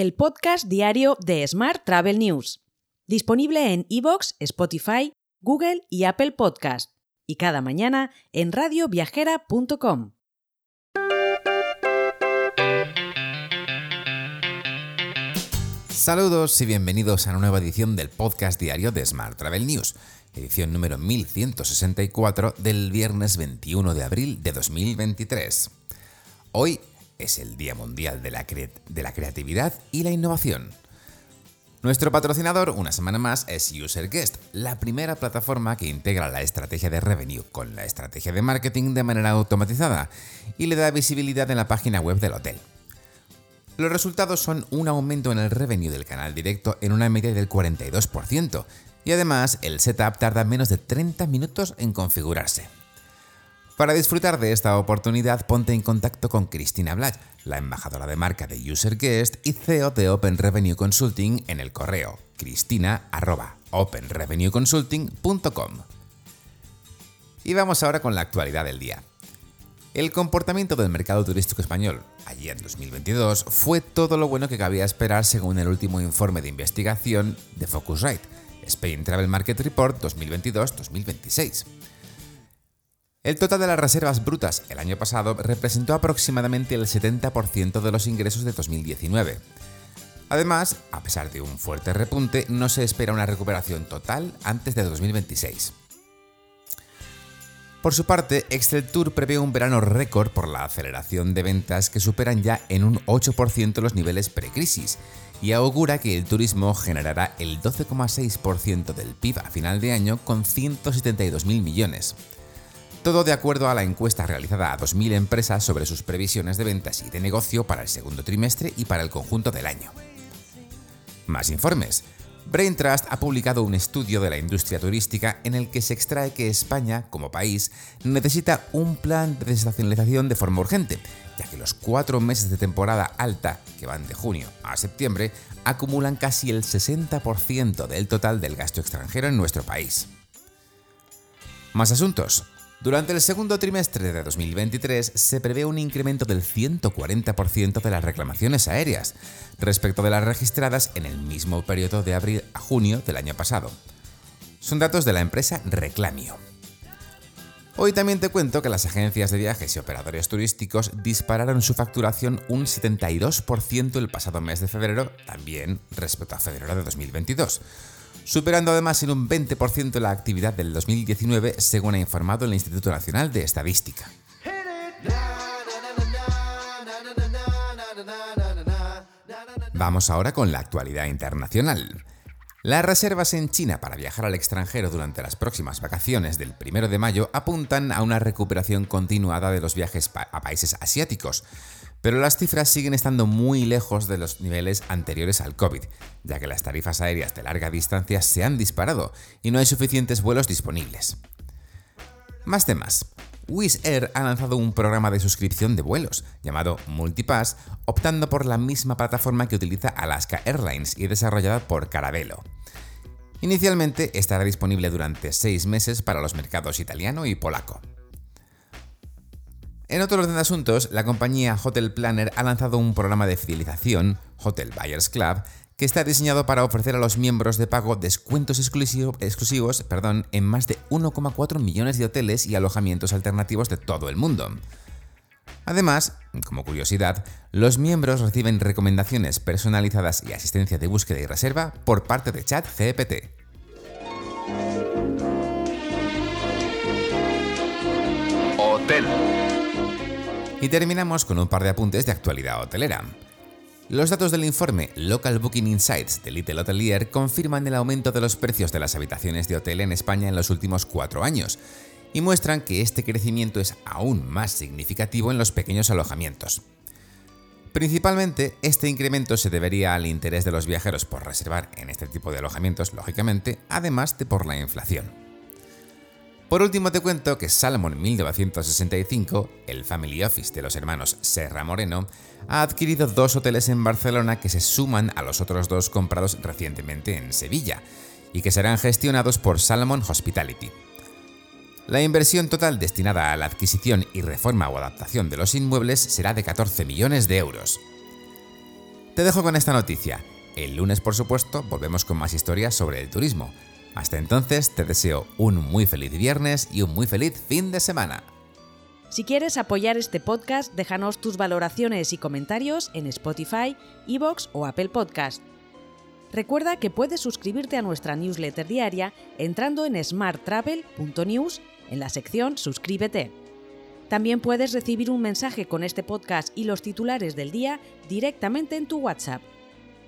el podcast diario de Smart Travel News, disponible en iVoox, Spotify, Google y Apple Podcast, y cada mañana en radioviajera.com. Saludos y bienvenidos a una nueva edición del podcast diario de Smart Travel News, edición número 1164 del viernes 21 de abril de 2023. Hoy es el Día Mundial de la, de la Creatividad y la Innovación. Nuestro patrocinador, una semana más, es UserGuest, la primera plataforma que integra la estrategia de revenue con la estrategia de marketing de manera automatizada y le da visibilidad en la página web del hotel. Los resultados son un aumento en el revenue del canal directo en una media del 42%, y además el setup tarda menos de 30 minutos en configurarse. Para disfrutar de esta oportunidad, ponte en contacto con Cristina Black, la embajadora de marca de UserGuest y CEO de Open Revenue Consulting en el correo cristina.openrevenueconsulting.com. Y vamos ahora con la actualidad del día. El comportamiento del mercado turístico español allí en 2022 fue todo lo bueno que cabía esperar según el último informe de investigación de Focusrite, Spain Travel Market Report 2022-2026. El total de las reservas brutas el año pasado representó aproximadamente el 70% de los ingresos de 2019. Además, a pesar de un fuerte repunte, no se espera una recuperación total antes de 2026. Por su parte, Excel Tour prevé un verano récord por la aceleración de ventas que superan ya en un 8% los niveles precrisis y augura que el turismo generará el 12,6% del PIB a final de año con 172.000 millones. Todo de acuerdo a la encuesta realizada a 2.000 empresas sobre sus previsiones de ventas y de negocio para el segundo trimestre y para el conjunto del año. Más informes. Brain Trust ha publicado un estudio de la industria turística en el que se extrae que España, como país, necesita un plan de desestacionalización de forma urgente, ya que los cuatro meses de temporada alta, que van de junio a septiembre, acumulan casi el 60% del total del gasto extranjero en nuestro país. Más asuntos. Durante el segundo trimestre de 2023 se prevé un incremento del 140% de las reclamaciones aéreas respecto de las registradas en el mismo periodo de abril a junio del año pasado. Son datos de la empresa Reclamio. Hoy también te cuento que las agencias de viajes y operadores turísticos dispararon su facturación un 72% el pasado mes de febrero, también respecto a febrero de 2022 superando además en un 20% la actividad del 2019, según ha informado el Instituto Nacional de Estadística. Vamos ahora con la actualidad internacional. Las reservas en China para viajar al extranjero durante las próximas vacaciones del 1 de mayo apuntan a una recuperación continuada de los viajes a países asiáticos, pero las cifras siguen estando muy lejos de los niveles anteriores al COVID, ya que las tarifas aéreas de larga distancia se han disparado y no hay suficientes vuelos disponibles. Más temas. Wizz Air ha lanzado un programa de suscripción de vuelos llamado Multipass, optando por la misma plataforma que utiliza Alaska Airlines y desarrollada por Caravelo. Inicialmente estará disponible durante seis meses para los mercados italiano y polaco. En otro orden de asuntos, la compañía Hotel Planner ha lanzado un programa de fidelización, Hotel Buyers Club, que está diseñado para ofrecer a los miembros de pago descuentos exclusivos perdón, en más de 1,4 millones de hoteles y alojamientos alternativos de todo el mundo. Además, como curiosidad, los miembros reciben recomendaciones personalizadas y asistencia de búsqueda y reserva por parte de ChatGPT. Hotel. Y terminamos con un par de apuntes de actualidad hotelera. Los datos del informe Local Booking Insights de Little Hotelier confirman el aumento de los precios de las habitaciones de hotel en España en los últimos cuatro años y muestran que este crecimiento es aún más significativo en los pequeños alojamientos. Principalmente, este incremento se debería al interés de los viajeros por reservar en este tipo de alojamientos, lógicamente, además de por la inflación. Por último te cuento que Salomon 1965, el family office de los hermanos Serra Moreno, ha adquirido dos hoteles en Barcelona que se suman a los otros dos comprados recientemente en Sevilla y que serán gestionados por Salomon Hospitality. La inversión total destinada a la adquisición y reforma o adaptación de los inmuebles será de 14 millones de euros. Te dejo con esta noticia. El lunes, por supuesto, volvemos con más historias sobre el turismo. Hasta entonces, te deseo un muy feliz viernes y un muy feliz fin de semana. Si quieres apoyar este podcast, déjanos tus valoraciones y comentarios en Spotify, Evox o Apple Podcast. Recuerda que puedes suscribirte a nuestra newsletter diaria entrando en smarttravel.news en la sección Suscríbete. También puedes recibir un mensaje con este podcast y los titulares del día directamente en tu WhatsApp.